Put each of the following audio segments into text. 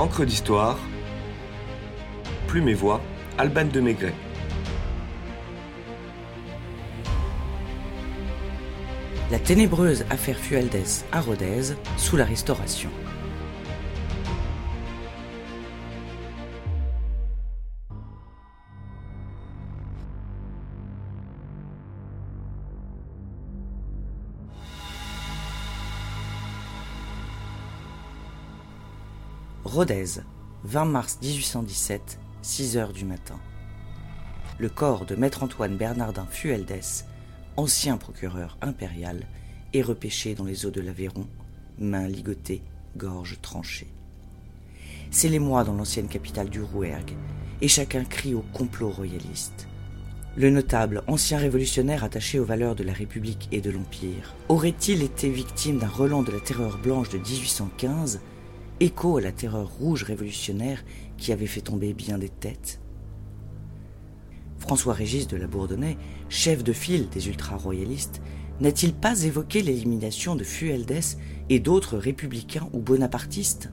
Encre d'histoire, Plume et Voix, Alban de Maigret. La ténébreuse affaire Fualdès à Rodez sous la Restauration. Rodez, 20 mars 1817, 6 heures du matin. Le corps de maître Antoine Bernardin Fueldès, ancien procureur impérial, est repêché dans les eaux de l'Aveyron, mains ligotées, gorge tranchée. C'est les mois dans l'ancienne capitale du Rouergue, et chacun crie au complot royaliste. Le notable, ancien révolutionnaire attaché aux valeurs de la République et de l'Empire, aurait-il été victime d'un relent de la terreur blanche de 1815 écho à la terreur rouge révolutionnaire qui avait fait tomber bien des têtes. François-Régis de la Bourdonnais, chef de file des ultra-royalistes, n'a-t-il pas évoqué l'élimination de Fueldès et d'autres républicains ou bonapartistes?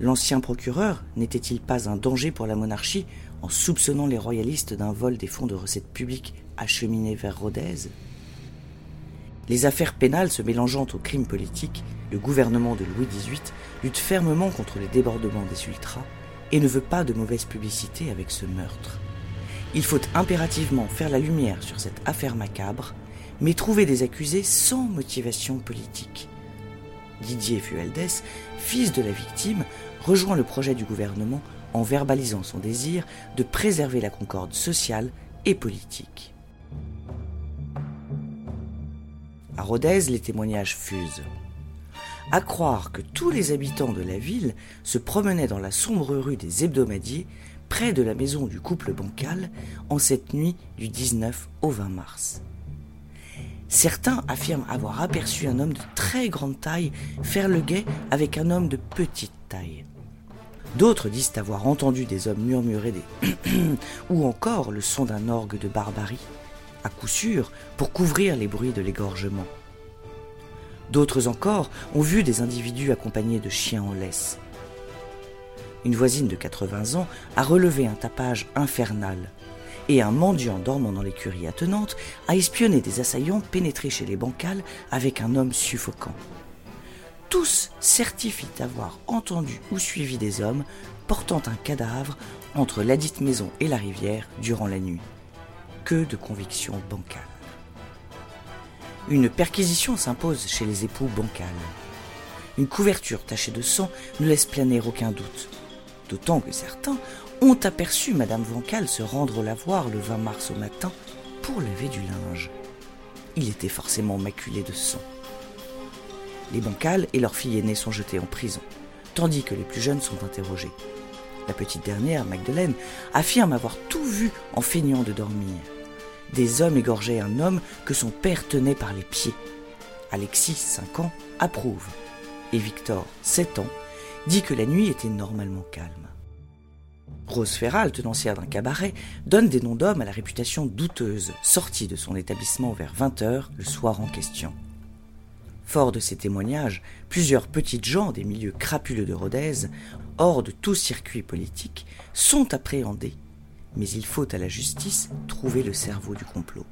L'ancien procureur n'était-il pas un danger pour la monarchie en soupçonnant les royalistes d'un vol des fonds de recettes publiques acheminés vers Rodez? Les affaires pénales se mélangeant aux crimes politiques, le gouvernement de Louis XVIII lutte fermement contre les débordements des ultras et ne veut pas de mauvaise publicité avec ce meurtre. Il faut impérativement faire la lumière sur cette affaire macabre, mais trouver des accusés sans motivation politique. Didier Fualdès, fils de la victime, rejoint le projet du gouvernement en verbalisant son désir de préserver la concorde sociale et politique. À Rodez, les témoignages fusent à croire que tous les habitants de la ville se promenaient dans la sombre rue des hebdomadiers près de la maison du couple bancal en cette nuit du 19 au 20 mars. Certains affirment avoir aperçu un homme de très grande taille faire le guet avec un homme de petite taille. D'autres disent avoir entendu des hommes murmurer des ou encore le son d'un orgue de barbarie, à coup sûr pour couvrir les bruits de l'égorgement. D'autres encore ont vu des individus accompagnés de chiens en laisse. Une voisine de 80 ans a relevé un tapage infernal et un mendiant dormant dans l'écurie attenante a espionné des assaillants pénétrés chez les bancales avec un homme suffocant. Tous certifient avoir entendu ou suivi des hommes portant un cadavre entre ladite maison et la rivière durant la nuit. Que de convictions bancales. Une perquisition s'impose chez les époux bancals. Une couverture tachée de sang ne laisse planer aucun doute. D'autant que certains ont aperçu Madame Bancal se rendre la voir le 20 mars au matin pour laver du linge. Il était forcément maculé de sang. Les bancals et leur fille aînée sont jetés en prison, tandis que les plus jeunes sont interrogés. La petite dernière, Magdeleine, affirme avoir tout vu en feignant de dormir des hommes égorgeaient un homme que son père tenait par les pieds. Alexis, 5 ans, approuve. Et Victor, 7 ans, dit que la nuit était normalement calme. Rose Ferral, tenancière d'un cabaret, donne des noms d'hommes à la réputation douteuse, sortis de son établissement vers 20 heures le soir en question. Fort de ces témoignages, plusieurs petites gens des milieux crapuleux de Rodez, hors de tout circuit politique, sont appréhendés mais il faut à la justice trouver le cerveau du complot.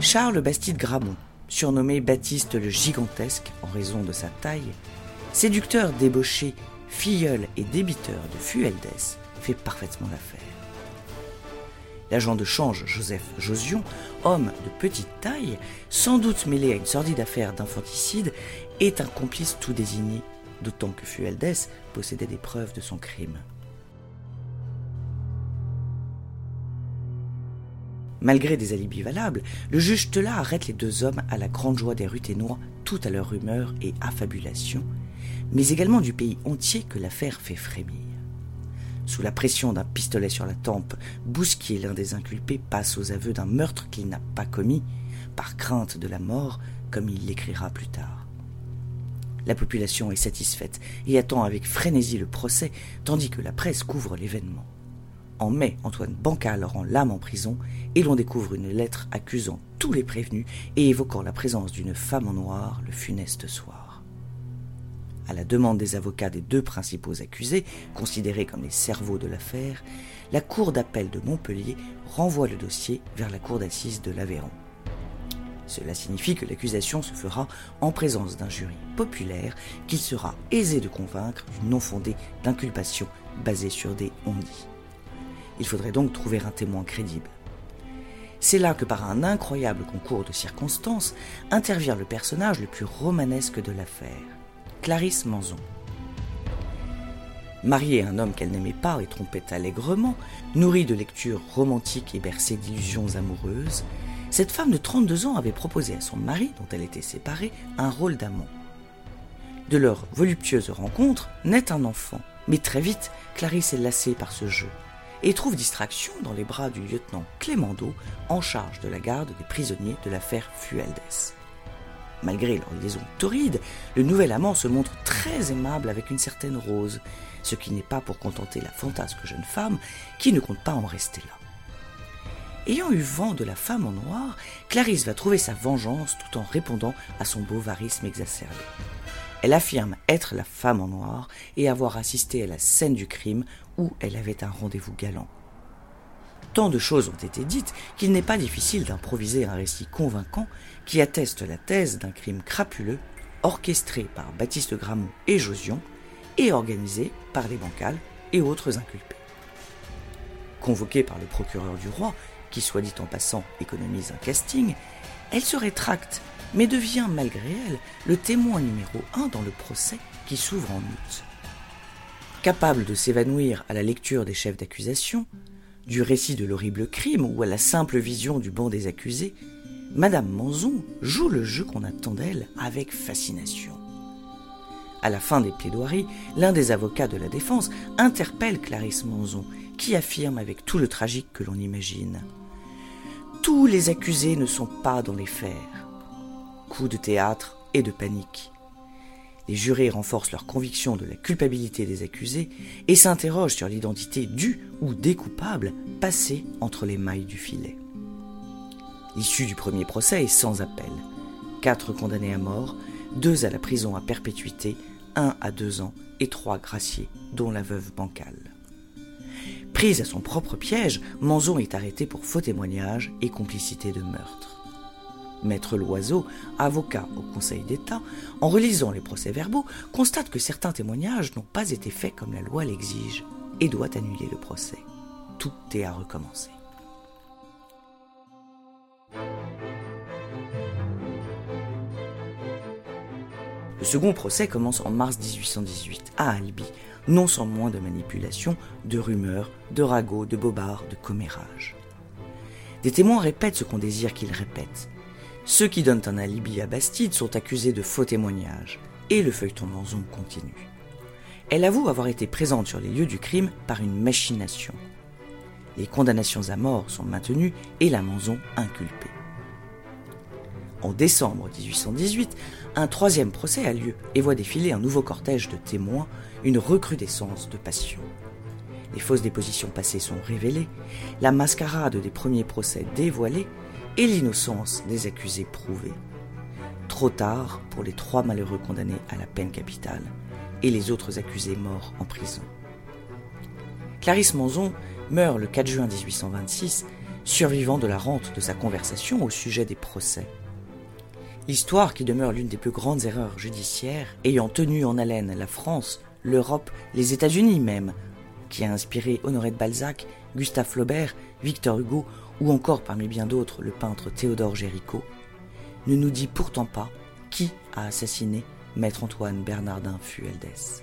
Charles Bastide Gramont, surnommé Baptiste le Gigantesque en raison de sa taille, séducteur débauché, filleul et débiteur de Fueldès, fait parfaitement l'affaire. L'agent de change Joseph Josion, homme de petite taille, sans doute mêlé à une sordide affaire d'infanticide, est un complice tout désigné, d'autant que Fueldès possédait des preuves de son crime. Malgré des alibis valables, le juge Tela arrête les deux hommes à la grande joie des Ruténois, tout à leur humeur et affabulation, mais également du pays entier que l'affaire fait frémir. Sous la pression d'un pistolet sur la tempe, Bousquier, l'un des inculpés, passe aux aveux d'un meurtre qu'il n'a pas commis, par crainte de la mort, comme il l'écrira plus tard. La population est satisfaite et attend avec frénésie le procès, tandis que la presse couvre l'événement. En mai, Antoine Bancal rend l'âme en prison et l'on découvre une lettre accusant tous les prévenus et évoquant la présence d'une femme en noir le funeste soir. À la demande des avocats des deux principaux accusés, considérés comme les cerveaux de l'affaire, la Cour d'appel de Montpellier renvoie le dossier vers la Cour d'assises de l'Aveyron. Cela signifie que l'accusation se fera en présence d'un jury populaire qu'il sera aisé de convaincre du non fondé d'inculpation basée sur des on-dit. Il faudrait donc trouver un témoin crédible. C'est là que par un incroyable concours de circonstances intervient le personnage le plus romanesque de l'affaire, Clarisse Manzon. Mariée à un homme qu'elle n'aimait pas et trompait allègrement, nourrie de lectures romantiques et bercée d'illusions amoureuses, cette femme de 32 ans avait proposé à son mari, dont elle était séparée, un rôle d'amant. De leur voluptueuse rencontre naît un enfant, mais très vite, Clarisse est lassée par ce jeu et trouve distraction dans les bras du lieutenant Clémendo en charge de la garde des prisonniers de l'affaire Fueldes. Malgré leur liaison torride, le nouvel amant se montre très aimable avec une certaine Rose, ce qui n'est pas pour contenter la fantasque jeune femme qui ne compte pas en rester là. Ayant eu vent de la femme en noir, Clarisse va trouver sa vengeance tout en répondant à son bovarisme exacerbé. Elle affirme être la femme en noir et avoir assisté à la scène du crime où elle avait un rendez-vous galant. Tant de choses ont été dites qu'il n'est pas difficile d'improviser un récit convaincant qui atteste la thèse d'un crime crapuleux orchestré par Baptiste Gramont et Josion et organisé par les bancales et autres inculpés. Convoquée par le procureur du roi, qui soit dit en passant économise un casting, elle se rétracte, mais devient malgré elle le témoin numéro un dans le procès qui s'ouvre en août. Capable de s'évanouir à la lecture des chefs d'accusation, du récit de l'horrible crime ou à la simple vision du banc des accusés, Madame Manzon joue le jeu qu'on attend d'elle avec fascination. À la fin des plaidoiries, l'un des avocats de la défense interpelle Clarisse Manzon, qui affirme avec tout le tragique que l'on imagine tous les accusés ne sont pas dans les fers. De théâtre et de panique. Les jurés renforcent leur conviction de la culpabilité des accusés et s'interrogent sur l'identité du ou des coupables passés entre les mailles du filet. L'issue du premier procès est sans appel. Quatre condamnés à mort, deux à la prison à perpétuité, un à deux ans et trois graciés, dont la veuve bancale. Prise à son propre piège, Manzon est arrêté pour faux témoignage et complicité de meurtre. Maître Loiseau, avocat au Conseil d'État, en relisant les procès-verbaux, constate que certains témoignages n'ont pas été faits comme la loi l'exige et doit annuler le procès. Tout est à recommencer. Le second procès commence en mars 1818 à Albi, non sans moins de manipulations, de rumeurs, de ragots, de bobards, de commérages. Des témoins répètent ce qu'on désire qu'ils répètent. Ceux qui donnent un alibi à Bastide sont accusés de faux témoignages, et le feuilleton Manzon continue. Elle avoue avoir été présente sur les lieux du crime par une machination. Les condamnations à mort sont maintenues et la Manzon inculpée. En décembre 1818, un troisième procès a lieu et voit défiler un nouveau cortège de témoins, une recrudescence de passion. Les fausses dépositions passées sont révélées, la mascarade des premiers procès dévoilée et l'innocence des accusés prouvée. Trop tard pour les trois malheureux condamnés à la peine capitale et les autres accusés morts en prison. Clarisse Monzon meurt le 4 juin 1826, survivant de la rente de sa conversation au sujet des procès. Histoire qui demeure l'une des plus grandes erreurs judiciaires ayant tenu en haleine la France, l'Europe, les États-Unis même, qui a inspiré Honoré de Balzac, Gustave Flaubert, Victor Hugo ou encore parmi bien d'autres le peintre Théodore Géricault, ne nous dit pourtant pas qui a assassiné Maître Antoine Bernardin Fueldès.